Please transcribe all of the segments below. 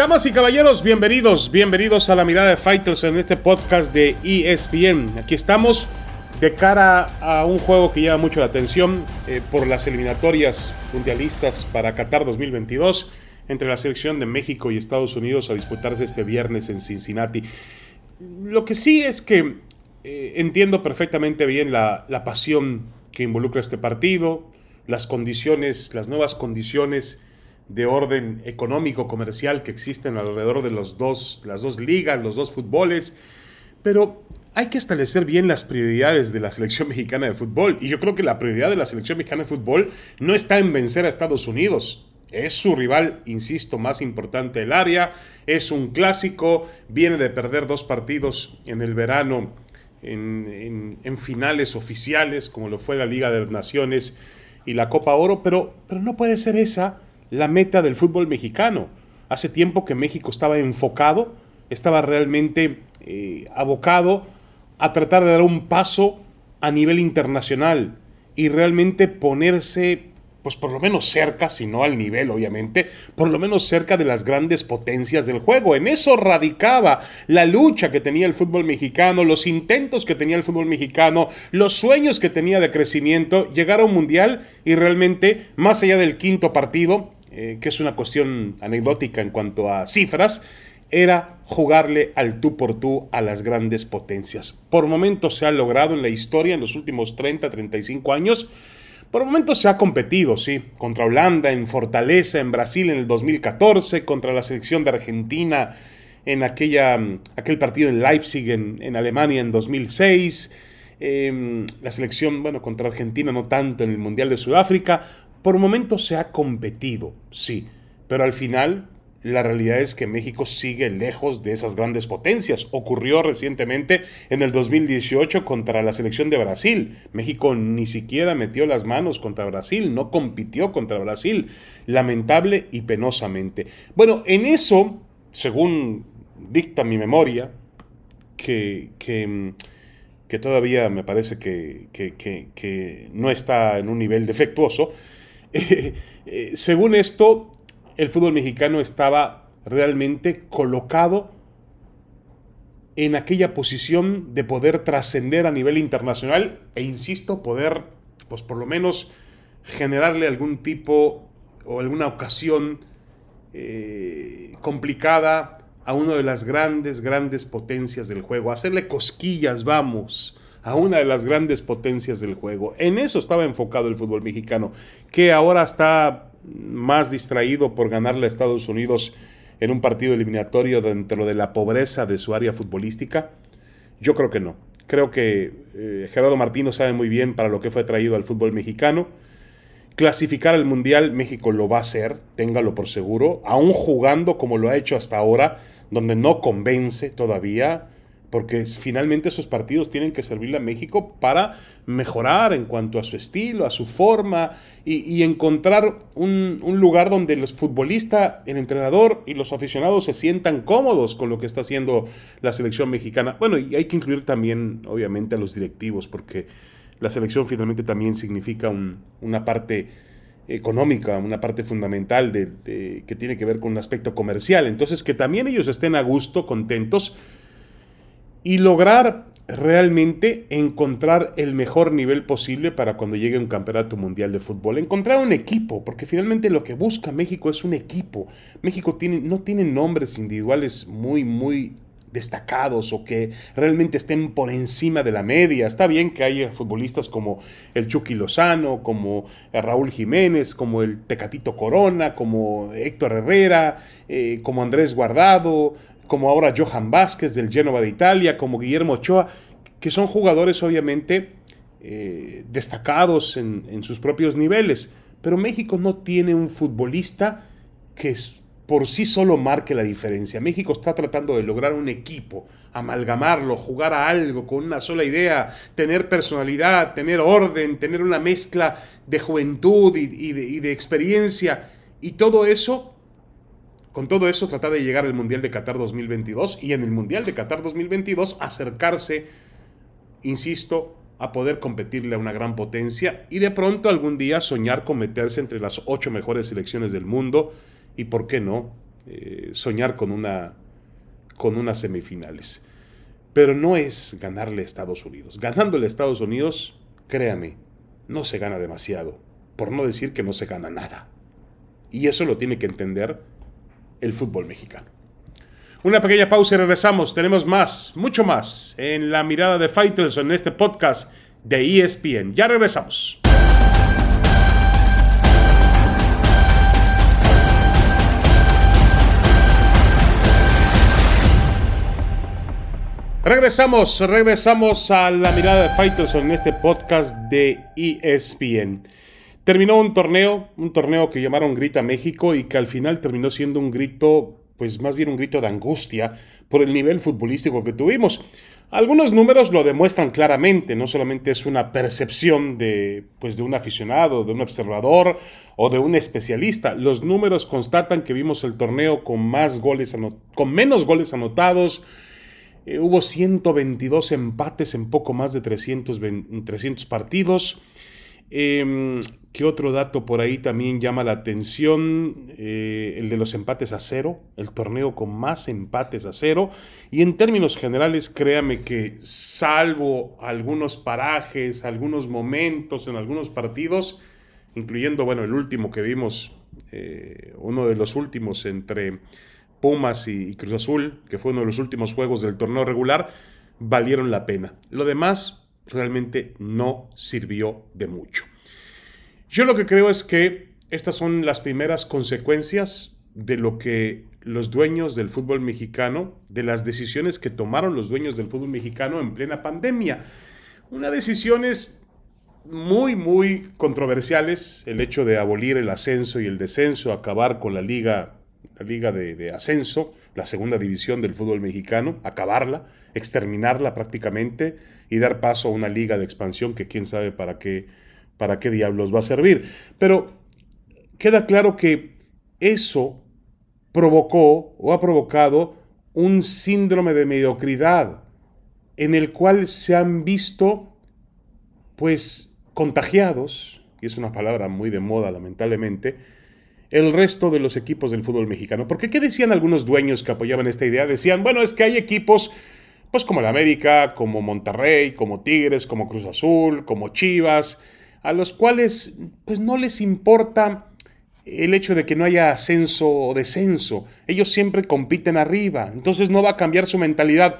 Damas y caballeros, bienvenidos, bienvenidos a la mirada de Fighters en este podcast de ESPN. Aquí estamos de cara a un juego que llama mucho la atención eh, por las eliminatorias mundialistas para Qatar 2022 entre la selección de México y Estados Unidos a disputarse este viernes en Cincinnati. Lo que sí es que eh, entiendo perfectamente bien la, la pasión que involucra este partido, las condiciones, las nuevas condiciones de orden económico, comercial que existen alrededor de los dos, las dos ligas, los dos fútboles, pero hay que establecer bien las prioridades de la selección mexicana de fútbol. Y yo creo que la prioridad de la selección mexicana de fútbol no está en vencer a Estados Unidos. Es su rival, insisto, más importante del área. Es un clásico. Viene de perder dos partidos en el verano en, finales oficiales, como lo fue la Liga de Naciones y la Copa Oro. Pero, pero no puede ser esa la meta del fútbol mexicano. Hace tiempo que México estaba enfocado, estaba realmente eh, abocado a tratar de dar un paso a nivel internacional y realmente ponerse, pues por lo menos cerca, si no al nivel obviamente, por lo menos cerca de las grandes potencias del juego. En eso radicaba la lucha que tenía el fútbol mexicano, los intentos que tenía el fútbol mexicano, los sueños que tenía de crecimiento, llegar a un mundial y realmente, más allá del quinto partido, eh, que es una cuestión anecdótica en cuanto a cifras, era jugarle al tú por tú a las grandes potencias. Por momentos se ha logrado en la historia en los últimos 30, 35 años. Por momentos se ha competido, sí, contra Holanda, en Fortaleza, en Brasil en el 2014, contra la selección de Argentina en aquella, aquel partido en Leipzig, en, Alemania en 2006, em, la selección, bueno, contra Argentina no tanto en el Mundial de Sudáfrica, por momentos se ha competido, sí, pero al final la realidad es que México sigue lejos de esas grandes potencias. Ocurrió recientemente en el 2018 contra la selección de Brasil. México ni siquiera metió las manos contra Brasil, no compitió contra Brasil, lamentable y penosamente. Bueno, en eso, según dicta mi memoria, que, que, todavía me parece que, que no está en un nivel defectuoso, Eh, según esto, el fútbol mexicano estaba realmente colocado en aquella posición de poder trascender a nivel internacional e, insisto, poder, pues por lo menos, generarle algún tipo o alguna ocasión eh, complicada a una de las grandes, grandes potencias del juego. Hacerle cosquillas, vamos, a una de las grandes potencias del juego. En eso estaba enfocado el fútbol mexicano, que ahora está más distraído por ganarle a Estados Unidos en un partido eliminatorio dentro de la pobreza de su área futbolística. Yo creo que no. Creo que eh, Gerardo Martino sabe muy bien para lo que fue traído al fútbol mexicano. Clasificar al Mundial, México lo va a hacer, téngalo por seguro, aún jugando como lo ha hecho hasta ahora, donde no convence todavía porque finalmente esos partidos tienen que servirle a México para mejorar en cuanto a su estilo, a su forma y, encontrar un, lugar donde los futbolistas, el entrenador y los aficionados se sientan cómodos con lo que está haciendo la selección mexicana. Bueno, y hay que incluir también, obviamente, a los directivos, porque la selección finalmente también significa una parte económica, una parte fundamental de, que tiene que ver con un aspecto comercial. Entonces, que también ellos estén a gusto, contentos y lograr realmente encontrar el mejor nivel posible para cuando llegue un campeonato mundial de fútbol. Encontrar un equipo, porque finalmente lo que busca México es un equipo. México tiene, no tiene nombres individuales muy, muy destacados o que realmente estén por encima de la media. Está bien que haya futbolistas como el Chucky Lozano, como Raúl Jiménez, como el Tecatito Corona, como Héctor Herrera, eh, como Andrés Guardado, como ahora Johan Vázquez del Génova de Italia, como Guillermo Ochoa, que son jugadores obviamente eh, destacados en, sus propios niveles. Pero México no tiene un futbolista que por sí solo marque la diferencia. México está tratando de lograr un equipo, amalgamarlo, jugar a algo con una sola idea, tener personalidad, tener orden, tener una mezcla de juventud y de experiencia. Y todo eso con todo eso, tratar de llegar al Mundial de Qatar 2022 y en el Mundial de Qatar 2022 acercarse, insisto, a poder competirle a una gran potencia y de pronto algún día soñar con meterse entre las ocho mejores selecciones del mundo y, ¿por qué no?, eh, soñar con una, con unas semifinales. Pero no es ganarle a Estados Unidos. Ganándole a Estados Unidos, créame, no se gana demasiado. Por no decir que no se gana nada. Y eso lo tiene que entender el fútbol mexicano. Una pequeña pausa y regresamos. Tenemos más, mucho más en la mirada de Fighters en este podcast de ESPN. Ya regresamos. Regresamos, regresamos a la mirada de Fighters en este podcast de ESPN. Terminó un torneo, un torneo que llamaron Grita México y que al final terminó siendo un grito, pues más bien un grito de angustia por el nivel futbolístico que tuvimos. Algunos números lo demuestran claramente, no solamente es una percepción de, pues de un aficionado, de un observador o de un especialista. Los números constatan que vimos el torneo con más goles, con menos goles anotados, eh, hubo 122 empates en poco más de 300, 300 partidos. Em, ¿Qué otro dato por ahí también llama la atención? Eh, el de los empates a cero, el torneo con más empates a cero. Y en términos generales, créame que salvo algunos parajes, algunos momentos en algunos partidos, incluyendo, bueno, el último que vimos, eh, uno de los últimos entre Pumas y, Cruz Azul, que fue uno de los últimos juegos del torneo regular, valieron la pena. Lo demás realmente no sirvió de mucho. Yo lo que creo es que estas son las primeras consecuencias de lo que los dueños del fútbol mexicano, de las decisiones que tomaron los dueños del fútbol mexicano en plena pandemia. Una decisiones muy, muy controversiales, el hecho de abolir el ascenso y el descenso, acabar con la liga la liga de, ascenso, la segunda división del fútbol mexicano, acabarla, exterminarla prácticamente y dar paso a una liga de expansión que quién sabe para qué, para qué diablos va a servir. Pero queda claro que eso provocó o ha provocado un síndrome de mediocridad en el cual se han visto pues contagiados, y es una palabra muy de moda lamentablemente, el resto de los equipos del fútbol mexicano. Porque ¿qué decían algunos dueños que apoyaban esta idea? Decían, bueno, es que hay equipos, pues como el América, como Monterrey, como Tigres, como Cruz Azul, como Chivas, a los cuales pues no les importa el hecho de que no haya ascenso o descenso. Ellos siempre compiten arriba, entonces no va a cambiar su mentalidad.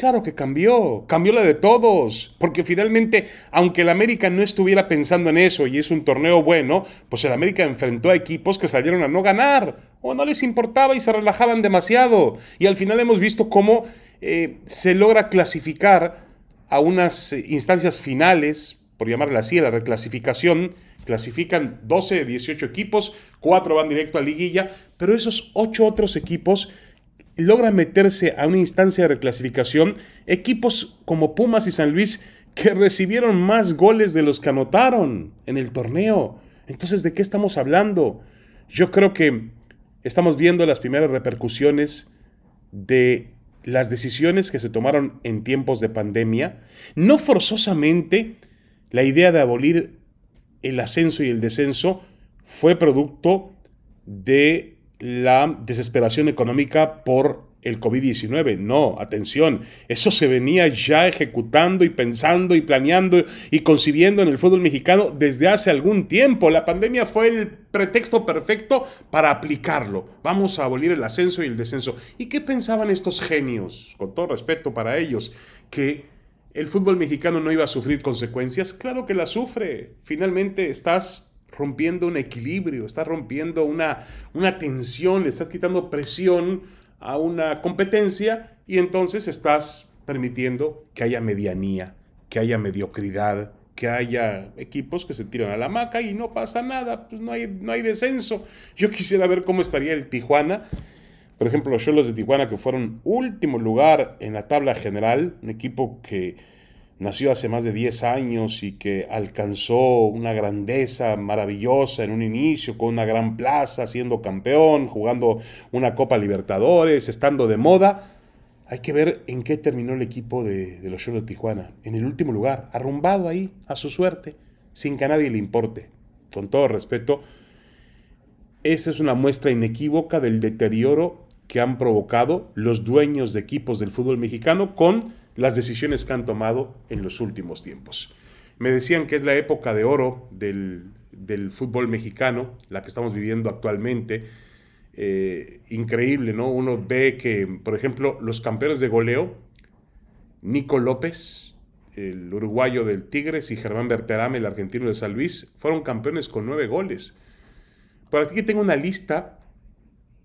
Claro que cambió, cambió la de todos, porque finalmente, aunque el América no estuviera pensando en eso y es un torneo bueno, pues el América enfrentó a equipos que salieron a no ganar, o no les importaba y se relajaban demasiado. Y al final hemos visto cómo eh, se logra clasificar a unas eh, instancias finales, por llamarla así, la reclasificación, clasifican 12, 18 equipos, 4 van directo a liguilla, pero esos 8 otros equipos logra meterse a una instancia de reclasificación equipos como Pumas y San Luis que recibieron más goles de los que anotaron en el torneo. Entonces, ¿de qué estamos hablando? Yo creo que estamos viendo las primeras repercusiones de las decisiones que se tomaron en tiempos de pandemia. No forzosamente la idea de abolir el ascenso y el descenso fue producto de la desesperación económica por el COVID-19. No, atención, eso se venía ya ejecutando y pensando y planeando y concibiendo en el fútbol mexicano desde hace algún tiempo. La pandemia fue el pretexto perfecto para aplicarlo. Vamos a abolir el ascenso y el descenso. ¿Y qué pensaban estos genios, con todo respeto para ellos, que el fútbol mexicano no iba a sufrir consecuencias? Claro que la sufre. Finalmente estás rompiendo un equilibrio, estás rompiendo una, una tensión, estás quitando presión a una competencia y entonces estás permitiendo que haya medianía, que haya mediocridad, que haya equipos que se tiran a la maca y no pasa nada, pues no hay, no hay descenso. Yo quisiera ver cómo estaría el Tijuana. Por ejemplo, los Cholos de Tijuana que fueron último lugar en la tabla general, un equipo que nació hace más de 10 años y que alcanzó una grandeza maravillosa en un inicio, con una gran plaza, siendo campeón, jugando una Copa Libertadores, estando de moda. Hay que ver en qué terminó el equipo de, los Cholos de Tijuana. En el último lugar, arrumbado ahí, a su suerte, sin que a nadie le importe. Con todo respeto, Esa es una muestra inequívoca del deterioro que han provocado los dueños de equipos del fútbol mexicano con las decisiones que han tomado en los últimos tiempos. Me decían que es la época de oro del, fútbol mexicano, la que estamos viviendo actualmente. Eh, increíble, ¿no? Uno ve que, por ejemplo, los campeones de goleo, Nico López, el uruguayo del Tigres, y Germán Berterame, el argentino de San Luis, fueron campeones con nueve goles. Por aquí tengo una lista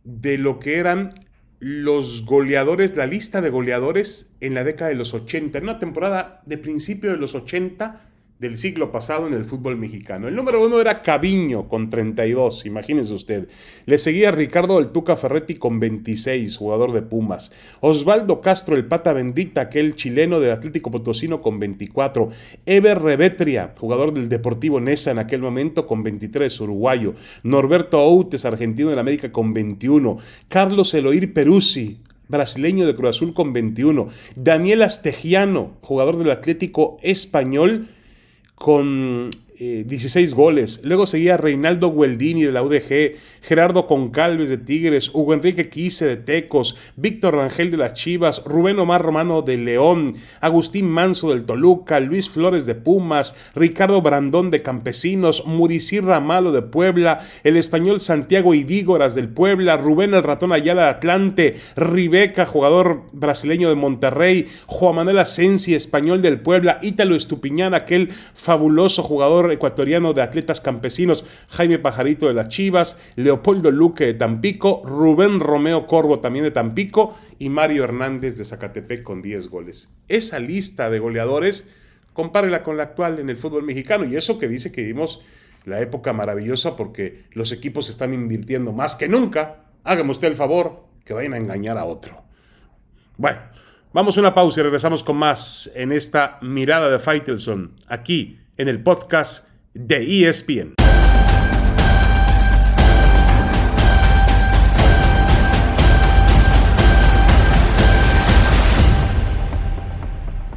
de lo que eran los goleadores, la lista de goleadores en la década de los 80, en una temporada de principio de los 80 del siglo pasado en el fútbol mexicano. El número uno era Caviño con 32, imagínense usted. Le seguía Ricardo El Tuca Ferretti con 26, jugador de Pumas. Osvaldo Castro, el pata bendita, aquel chileno de Atlético Potosino con 24. Eber Revetria, jugador del Deportivo Nesa en aquel momento con 23, uruguayo. Norberto Outes, argentino de la América con 21. Carlos Eloir Peruzzi, brasileño de Cruz Azul con 21. Daniel Astegiano, jugador del Atlético Español con 16 eh, goles. Luego seguía Reinaldo Gueldini de la UDG, Gerardo Concalves de Tigres, Hugo Enrique Quise de Tecos, Víctor Rangel de las Chivas, Rubén Omar Romano de León, Agustín Manso del Toluca, Luis Flores de Pumas, Ricardo Brandón de Campesinos, Muricí Ramalo de Puebla, el español Santiago Idígoras del Puebla, Rubén el Ratón Ayala de Atlante, Ribeca, jugador brasileño de Monterrey, Juan Manuel Asensi, español del Puebla, Ítalo Estupiñán, aquel fabuloso jugador ecuatoriano de atletas campesinos, Jaime Pajarito de las Chivas, Leopoldo Luque de Tampico, Rubén Romeo Corvo también de Tampico y Mario Hernández de Zacatepec con 10 goles. Esa lista de goleadores, compárela con la actual en el fútbol mexicano y eso que dice que vimos la época maravillosa porque los equipos están invirtiendo más que nunca. Hágame usted el favor que vayan a engañar a otro. Bueno, vamos a una pausa y regresamos con más en esta mirada de Faitelson, aquí en el podcast de ESPN.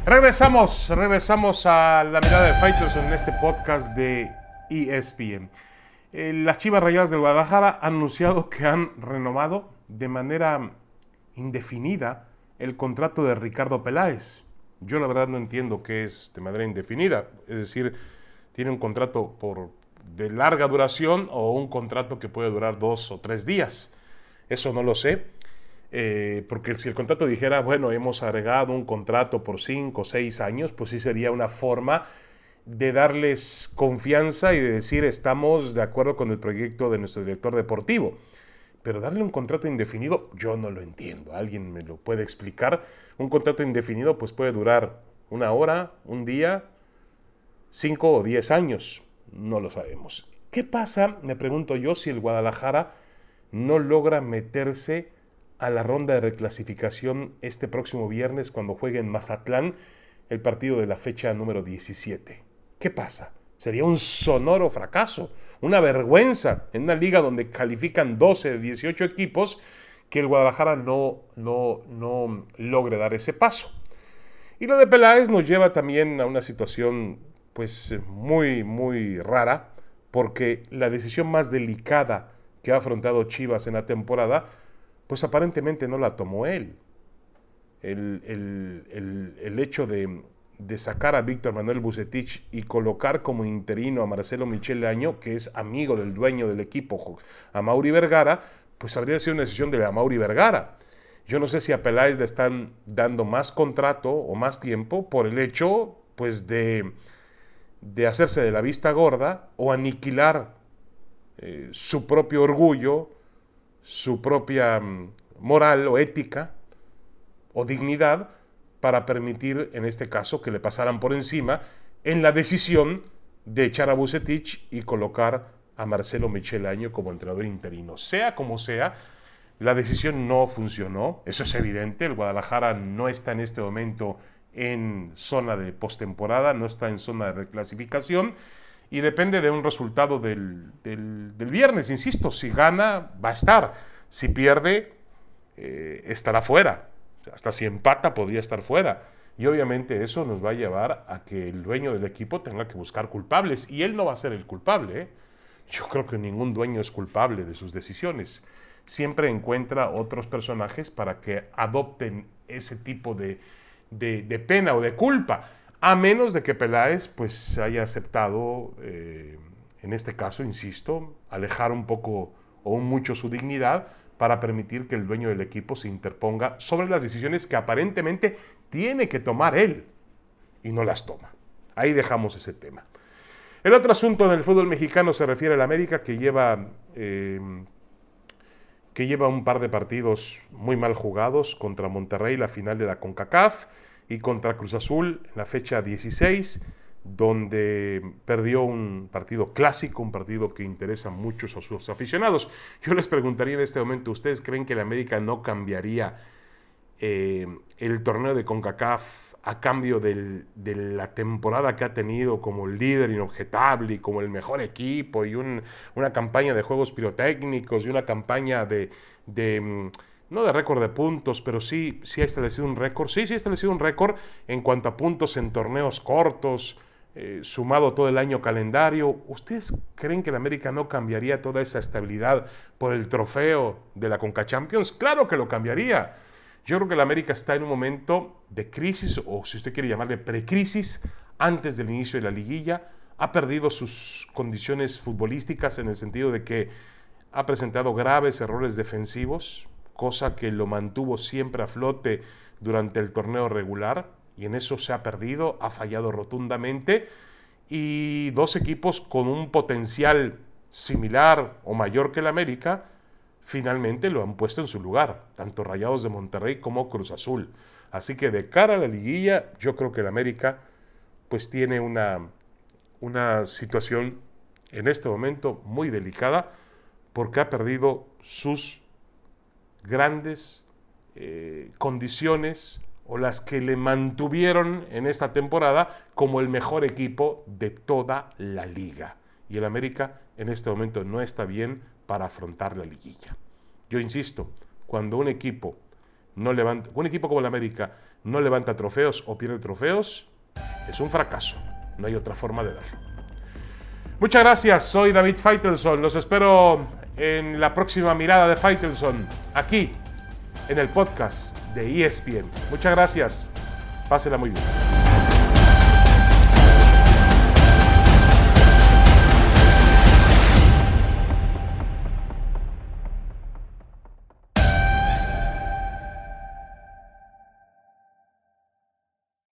Regresamos, regresamos a la mirada de Fighters en este podcast de ESPN. Eh, las Chivas Rayadas de Guadalajara han anunciado que han renovado de manera indefinida el contrato de Ricardo Peláez. Yo la verdad no entiendo qué es de manera indefinida. Es decir, tiene un contrato por, de larga duración o un contrato que puede durar dos o tres días. Eso no lo sé. Eh, porque si el contrato dijera, bueno, hemos agregado un contrato por cinco o seis años, pues sí sería una forma de darles confianza y de decir estamos de acuerdo con el proyecto de nuestro director deportivo. Pero darle un contrato indefinido, yo no lo entiendo. ¿Alguien me lo puede explicar? Un contrato indefinido pues puede durar una hora, un día, cinco o diez años. No lo sabemos. ¿Qué pasa, me pregunto yo, si el Guadalajara no logra meterse a la ronda de reclasificación este próximo viernes cuando juegue en Mazatlán el partido de la fecha número 17? ¿Qué pasa? Sería un sonoro fracaso, una vergüenza en una liga donde califican 12 de 18 equipos que el Guadalajara no, no, no logre dar ese paso. Y lo de Peláez nos lleva también a una situación pues muy, muy rara, porque la decisión más delicada que ha afrontado Chivas en la temporada, pues aparentemente no la tomó él. El, el, el hecho de, de sacar a Víctor Manuel Bucetich y colocar como interino a Marcelo Michel Año, que es amigo del dueño del equipo, a Mauri Vergara, pues habría sido una decisión de Mauri Vergara. Yo no sé si a Peláez le están dando más contrato o más tiempo por el hecho, pues, de, de hacerse de la vista gorda o aniquilar eh, su propio orgullo, su propia mm, moral o ética o dignidad para permitir, en este caso, que le pasaran por encima en la decisión de echar a Bucetich y colocar a Marcelo Michel Año como entrenador interino. Sea como sea, la decisión no funcionó, eso es evidente, el Guadalajara no está en este momento en zona de postemporada, no está en zona de reclasificación y depende de un resultado del, del, viernes, insisto, si gana va a estar, si pierde eh, estará fuera hasta si empata podría estar fuera. Y obviamente eso nos va a llevar a que el dueño del equipo tenga que buscar culpables. Y él no va a ser el culpable. ¿eh? yo creo que ningún dueño es culpable de sus decisiones. Siempre encuentra otros personajes para que adopten ese tipo de, pena o de culpa, a menos de que Peláez pues haya aceptado, eh, en este caso, insisto, alejar un poco o mucho su dignidad para permitir que el dueño del equipo se interponga sobre las decisiones que aparentemente tiene que tomar él y no las toma. Ahí dejamos ese tema. El otro asunto del fútbol mexicano se refiere al América que lleva, eh, que lleva un par de partidos muy mal jugados contra Monterrey, la final de la CONCACAF, y contra Cruz Azul en la fecha 16 donde perdió un partido clásico, un partido que interesa mucho a sus aficionados. Yo les preguntaría en este momento, ¿ustedes creen que el América no cambiaría eh, el torneo de CONCACAF a cambio de la temporada que ha tenido como líder inobjetable y como el mejor equipo y una campaña de juegos pirotécnicos y una campaña de, mm, no de récord de puntos, pero sí, sí ha establecido un récord, sí, sí ha establecido un récord en cuanto a puntos en torneos cortos, eh, sumado todo el año calendario, ¿ustedes creen que el América no cambiaría toda esa estabilidad por el trofeo de la Conca Champions? Claro que lo cambiaría. Yo creo que el América está en un momento de crisis, o si usted quiere llamarle precrisis, antes del inicio de la liguilla. Ha perdido sus condiciones futbolísticas en el sentido de que ha presentado graves errores defensivos, cosa que lo mantuvo siempre a flote durante el torneo regular y en eso se ha perdido, ha fallado rotundamente y dos equipos con un potencial similar o mayor que el América finalmente lo han puesto en su lugar, tanto Rayados de Monterrey como Cruz Azul. Así que de cara a la liguilla, yo creo que el América pues tiene una, una situación en este momento muy delicada porque ha perdido sus grandes eh, condiciones o las que le mantuvieron en esta temporada como el mejor equipo de toda la liga. Y el América en este momento no está bien para afrontar la liguilla. Yo insisto, cuando un equipo no levanta, un equipo como el América no levanta trofeos o pierde trofeos, es un fracaso. No hay otra forma de verlo. Muchas gracias, soy David Feitelson. Los espero en la próxima mirada de Feitelson, aquí en el podcast de ESPN. Muchas gracias. Pásela muy bien.